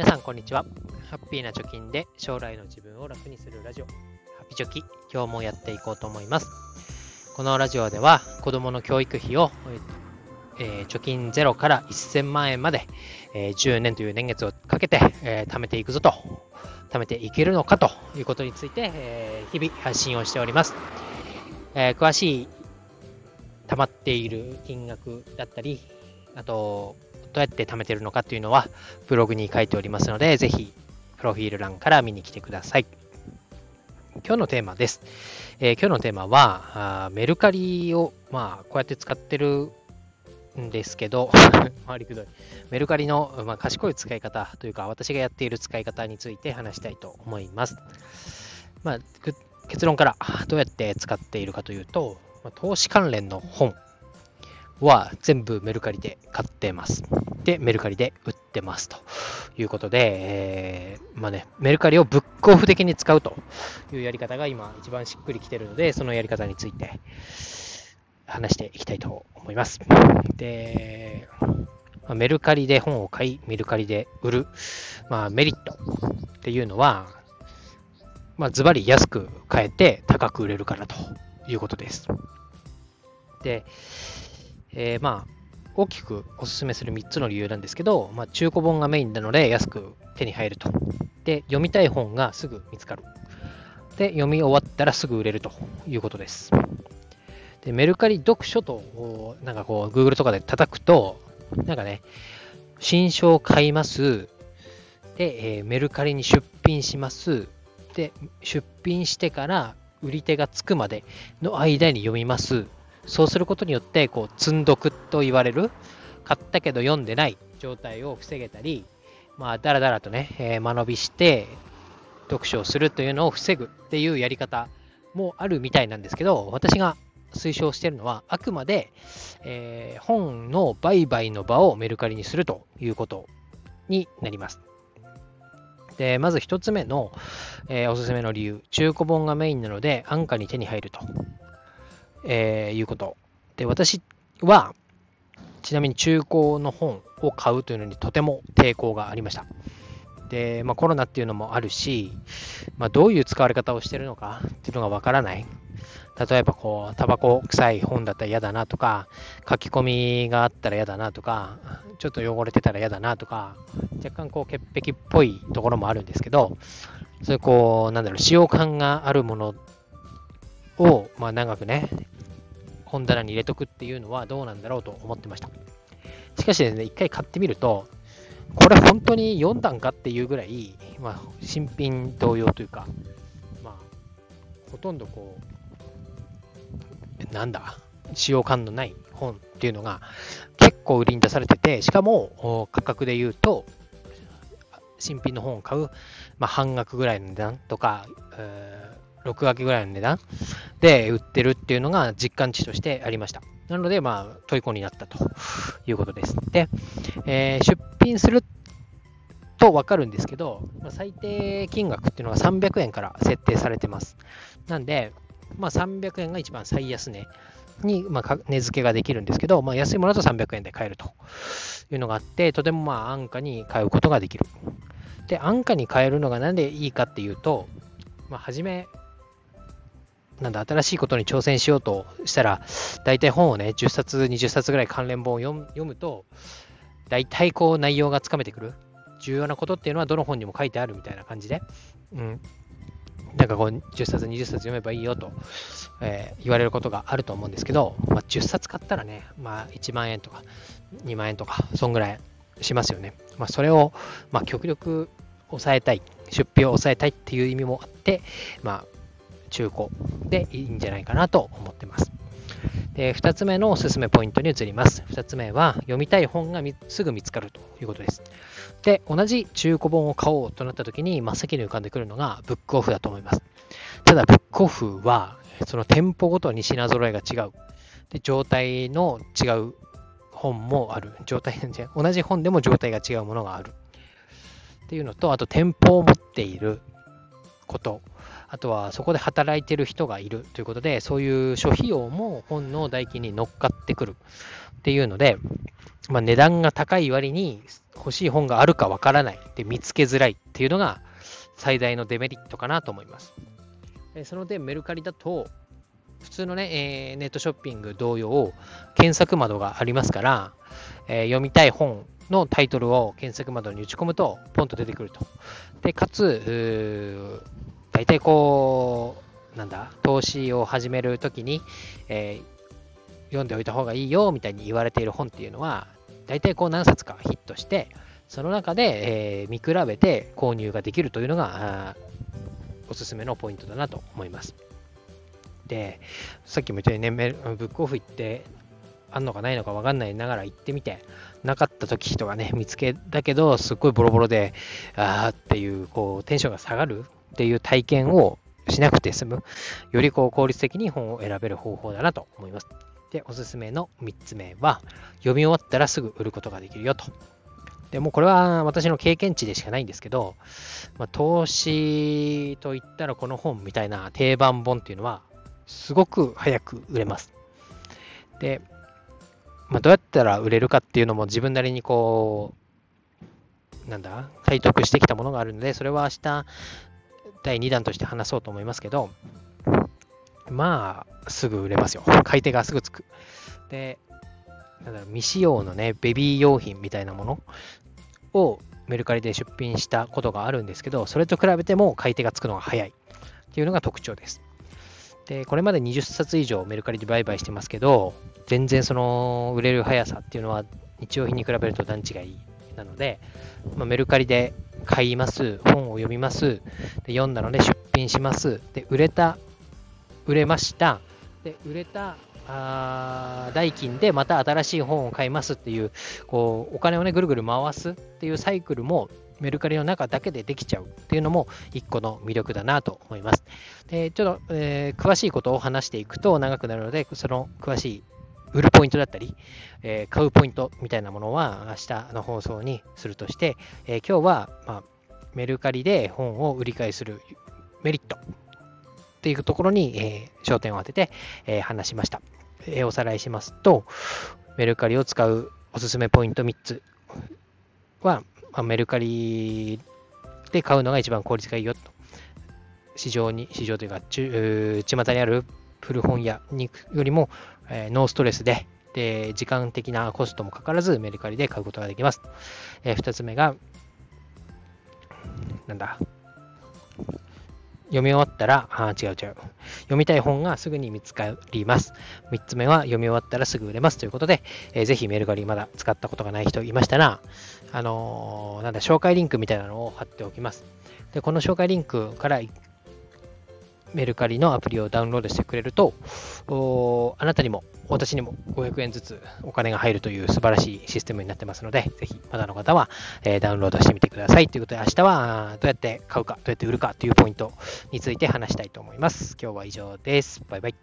皆さんこんにちは。ハッピーな貯金で将来の自分を楽にするラジオ、ハッピチョキ、今日もやっていこうと思います。このラジオでは子供の教育費を、えー、貯金ゼロから1000万円まで、えー、10年という年月をかけて、えー、貯めていくぞと、貯めていけるのかということについて、え日々発信をしております。え詳しい貯まっている金額だったり、あと、どうやって貯めてるのかっていうのはブログに書いておりますので、ぜひプロフィール欄から見に来てください。今日のテーマです。えー、今日のテーマは、あメルカリを、まあ、こうやって使ってるんですけど、回りくどい。メルカリの、まあ、賢い使い方というか、私がやっている使い方について話したいと思います。まあ、結論からどうやって使っているかというと、ま、投資関連の本は全部メルカリで買ってます。で、メルカリで売ってますということで、えー、まあね、メルカリをブックオフ的に使うというやり方が今一番しっくりきてるので、そのやり方について話していきたいと思います。で、まあ、メルカリで本を買い、メルカリで売る、まあ、メリットっていうのは、まあ、ズバリ安く買えて高く売れるからということです。で、えー、まあ、大きくお勧めする3つの理由なんですけど、まあ、中古本がメインなので安く手に入ると。で、読みたい本がすぐ見つかる。で、読み終わったらすぐ売れるということです。で、メルカリ読書と、なんかこう、Google とかで叩くと、なんかね、新書を買います。で、えー、メルカリに出品します。で、出品してから売り手がつくまでの間に読みます。そうすることによって、こう、積んどくと言われる、買ったけど読んでない状態を防げたり、まあ、だらだらとね、えー、間延びして読書をするというのを防ぐっていうやり方もあるみたいなんですけど、私が推奨しているのは、あくまで、えー、本の売買の場をメルカリにするということになります。で、まず1つ目の、えー、おすすめの理由、中古本がメインなので安価に手に入るとえー、いうこと。で、私は、ちなみに中古の本を買うというのにとても抵抗がありました。で、まあ、コロナっていうのもあるし、まあ、どういう使われ方をしてるのかっていうのがわからない。例えばこう、タバコ臭い本だったら嫌だなとか、書き込みがあったら嫌だなとか、ちょっと汚れてたら嫌だなとか、若干こう、潔癖っぽいところもあるんですけど、そういうこう、なんだろう、使用感があるものを、まあ、長くね、本棚に入れとくっていうのはどうなんだろうと思ってました。しかしですね、一回買ってみると、これ本当に読んだんかっていうぐらい、まあ、新品同様というか、まあ、ほとんどこう、なんだ、使用感のない本っていうのが結構売りに出されてて、しかも価格で言うと、新品の本を買う、まあ、半額ぐらいの値段とか、6掛けぐらいの値段で売ってるっていうのが実感値としてありました。なので、まあ、トイコになったということです。で、えー、出品するとわかるんですけど、まあ、最低金額っていうのが300円から設定されてます。なんで、まあ、300円が一番最安値に、まあ、値付けができるんですけど、まあ、安いものだと300円で買えるというのがあって、とてもまあ安価に買うことができる。で、安価に買えるのがなんでいいかっていうと、まあ、初めなんだ、新しいことに挑戦しようとしたら、大体本をね、10冊、20冊ぐらい関連本を読むと、大体こう内容がつかめてくる。重要なことっていうのはどの本にも書いてあるみたいな感じで、うん。なんかこう、10冊、20冊読めばいいよと、えー、言われることがあると思うんですけど、まあ、10冊買ったらね、まあ、1万円とか、2万円とか、そんぐらいしますよね。まあ、それを、まあ、極力抑えたい、出費を抑えたいっていう意味もあって、まあ、中古でいいんじゃないかなと思ってます。で2つ目のおすすめポイントに移ります。2つ目は読みたい本がすぐ見つかるということです。で、同じ中古本を買おうとなった時に真っ先に浮かんでくるのがブックオフだと思います。ただ、ブックオフはその店舗ごとに品揃えが違う。で、状態の違う本もある。状態同じ本でも状態が違うものがある。っていうのと、あと店舗を持っていることあとはそこで働いてる人がいるということで、そういう諸費用も本の代金に乗っかってくるっていうので、まあ、値段が高い割に欲しい本があるかわからないで見つけづらいっていうのが最大のデメリットかなと思います。その点メルカリだと普通のね、えー、ネットショッピング同様検索窓がありますから、えー、読みたい本のタイトルを検索窓に打ち込むとポンと出てくると。で、かつ、大体こう、なんだ、投資を始めるときに、えー、読んでおいた方がいいよみたいに言われている本っていうのは、大体こう何冊かヒットして、その中で、えー、見比べて購入ができるというのが、おすすめのポイントだなと思います。で、さっきも言ったようにね、ブックオフ行って、あんのかないのか分かんないながら行ってみて、なかった時とかね、見つけたけど、すっごいボロボロで、あーっていう、こう、テンションが下がるっていう体験をしなくて済む、よりこう効率的に本を選べる方法だなと思います。で、おすすめの3つ目は、読み終わったらすぐ売ることができるよと。でもこれは私の経験値でしかないんですけど、まあ、投資といったらこの本みたいな定番本っていうのは、すごく早く売れます。で、まあ、どうやったら売れるかっていうのも自分なりにこう、なんだ、体得してきたものがあるので、それは明日、第2弾として話そうと思いますけど、まあ、すぐ売れますよ。買い手がすぐつく。で、なんだろう、未使用のね、ベビー用品みたいなものをメルカリで出品したことがあるんですけど、それと比べても買い手がつくのが早いっていうのが特徴です。で、これまで20冊以上メルカリで売買してますけど、全然その売れる速さっていうのは日用品に比べると段違いなので、まあ、メルカリで買います、本を読みます、で読んだので出品します、で売れた、売れました、で売れたあ代金でまた新しい本を買いますっていう、こうお金をねぐるぐる回すっていうサイクルもメルカリの中だけでできちゃうっていうのも一個の魅力だなと思います。でちょっと、えー、詳しいことを話していくと長くなるので、その詳しい売るポイントだったり、えー、買うポイントみたいなものは明日の放送にするとして、えー、今日は、まあ、メルカリで本を売り買いするメリットっていうところに、えー、焦点を当てて、え話しました、えおさらいしますと、メルカリを使うおすすめポイント3つは、まあ、メルカリで買うのが一番効率がいいよと。市場に、市場というか、巷にある古本屋に行くよりも、えー、ノーストレスで、で、時間的なコストもかからずメルカリで買うことができます。えー、2つ目が、なんだ、読み終わったら、あ、違う違う。読みたい本がすぐに見つかります。3つ目は読み終わったらすぐ売れますということで、えー、ぜひメルカリまだ使ったことがない人いましたら、あのー、なんだ、紹介リンクみたいなのを貼っておきます。で、この紹介リンクからメルカリのアプリをダウンロードしてくれると、あなたにも私にも500円ずつお金が入るという素晴らしいシステムになってますので、ぜひまだの方は、えー、ダウンロードしてみてください。ということで、明日はどうやって買うか、どうやって売るかというポイントについて話したいと思います。今日は以上です。バイバイ。